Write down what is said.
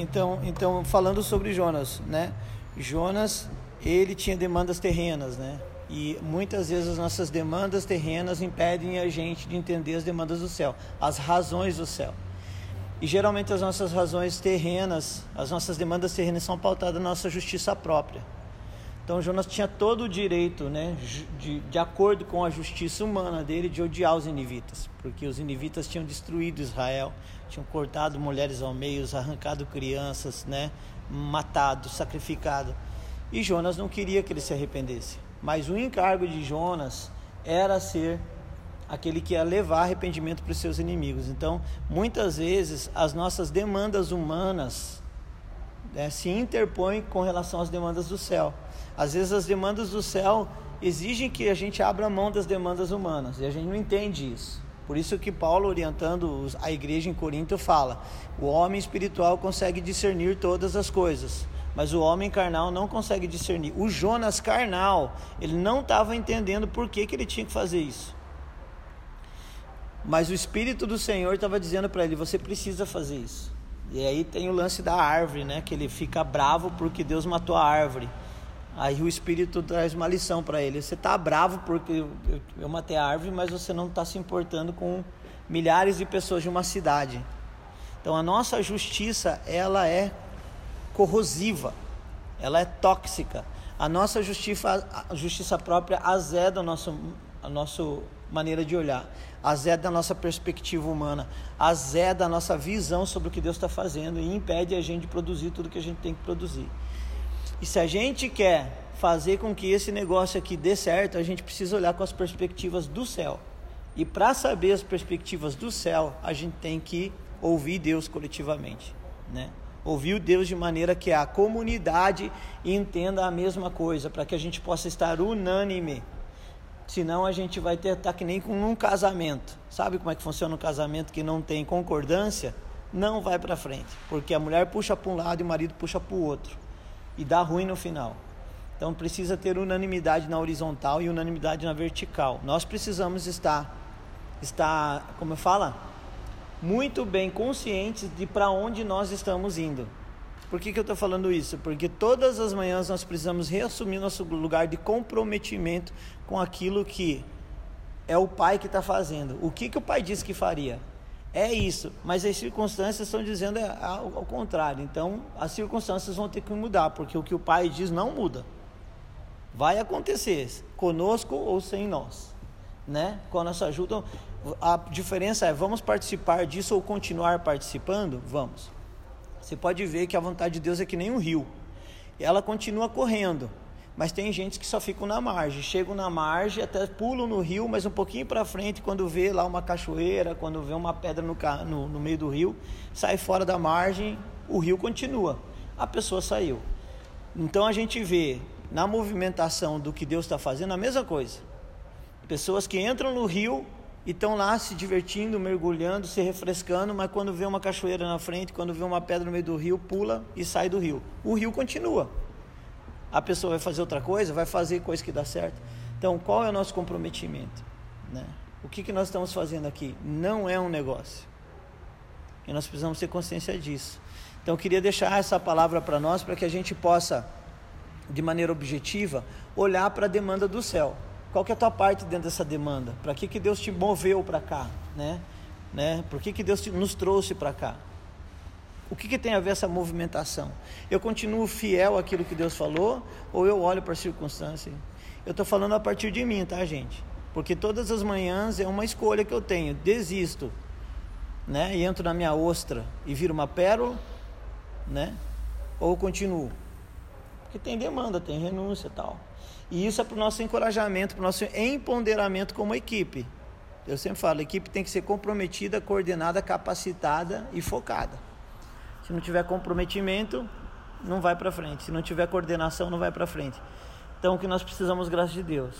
Então, então falando sobre Jonas, né? Jonas, ele tinha demandas terrenas, né? E muitas vezes as nossas demandas terrenas impedem a gente de entender as demandas do céu, as razões do céu. E geralmente as nossas razões terrenas, as nossas demandas terrenas são pautadas na nossa justiça própria. Então Jonas tinha todo o direito, né, de, de acordo com a justiça humana dele, de odiar os inivitas, porque os inivitas tinham destruído Israel, tinham cortado mulheres ao meio, arrancado crianças, né, matado, sacrificado. E Jonas não queria que ele se arrependesse. Mas o encargo de Jonas era ser aquele que ia levar arrependimento para os seus inimigos. Então, muitas vezes, as nossas demandas humanas né, se interpõem com relação às demandas do céu. Às vezes as demandas do céu exigem que a gente abra mão das demandas humanas e a gente não entende isso. Por isso que Paulo, orientando a igreja em Corinto, fala: o homem espiritual consegue discernir todas as coisas, mas o homem carnal não consegue discernir. O Jonas carnal, ele não estava entendendo por que, que ele tinha que fazer isso. Mas o Espírito do Senhor estava dizendo para ele: você precisa fazer isso. E aí tem o lance da árvore, né? Que ele fica bravo porque Deus matou a árvore. Aí o Espírito traz uma lição para ele. Você está bravo porque eu, matei a árvore, mas você não está se importando com milhares de pessoas de uma cidade. Então a nossa justiça ela é corrosiva, ela é tóxica. A nossa justiça, a justiça própria azeda a nossa, a nossa maneira de olhar, azeda a nossa perspectiva humana, azeda a nossa visão sobre o que Deus está fazendo e impede a gente de produzir tudo que a gente tem que produzir. E se a gente quer fazer com que esse negócio aqui dê certo, a gente precisa olhar com as perspectivas do céu. E para saber as perspectivas do céu, a gente tem que ouvir Deus coletivamente, né? Ouvir Deus de maneira que a comunidade entenda a mesma coisa, para que a gente possa estar unânime. Senão a gente vai ter tá que nem com um casamento. Sabe como é que funciona um casamento que não tem concordância? Não vai para frente, porque a mulher puxa para um lado e o marido puxa para o outro e dá ruim no final. Então precisa ter unanimidade na horizontal e unanimidade na vertical. Nós precisamos estar, estar, como eu falo, muito bem conscientes de para onde nós estamos indo. Por que, que eu estou falando isso? Porque todas as manhãs nós precisamos reassumir nosso lugar de comprometimento com aquilo que é o pai que está fazendo. O que, que o pai disse que faria? É isso, mas as circunstâncias estão dizendo ao, contrário. Então, as circunstâncias vão ter que mudar, porque o que o pai diz não muda. Vai acontecer, conosco ou sem nós, né? Com a nossa ajuda, a diferença é: vamos participar disso ou continuar participando? Vamos. Você pode ver que a vontade de Deus é que nem um rio, ela continua correndo mas tem gente que só ficam na margem, chegam na margem, até pulam no rio, mas um pouquinho para frente, quando vê lá uma cachoeira, quando vê uma pedra no, no, no meio do rio, sai fora da margem, o rio continua. A pessoa saiu. Então a gente vê na movimentação do que Deus está fazendo a mesma coisa. Pessoas que entram no rio e estão lá se divertindo, mergulhando, se refrescando, mas quando vê uma cachoeira na frente, quando vê uma pedra no meio do rio, pula e sai do rio. O rio continua a pessoa vai fazer outra coisa, vai fazer coisa que dá certo. Então, qual é o nosso comprometimento? Né? O que, que nós estamos fazendo aqui? Não é um negócio. E nós precisamos ter consciência disso. Então, eu queria deixar essa palavra para nós, para que a gente possa, de maneira objetiva, olhar para a demanda do céu. Qual que é a tua parte dentro dessa demanda? Para que, que Deus te moveu para cá? Né? Né? Por que, que Deus te, nos trouxe para cá? O que, que, tem a ver essa movimentação? Eu continuo fiel àquilo que Deus falou ou eu olho para a circunstância? Eu estou falando a partir de mim, tá, gente? Porque todas as manhãs é uma escolha que eu tenho. Desisto, né? E entro na minha ostra e viro uma pérola, né? Ou continuo? Porque tem demanda, tem renúncia e tal. E isso é para o nosso encorajamento, para o nosso empoderamento como equipe. Eu sempre falo, a equipe tem que ser comprometida, coordenada, capacitada e focada. Se não tiver comprometimento, não vai para frente. Se não tiver coordenação, não vai para frente. Então, o que nós precisamos, graças de Deus,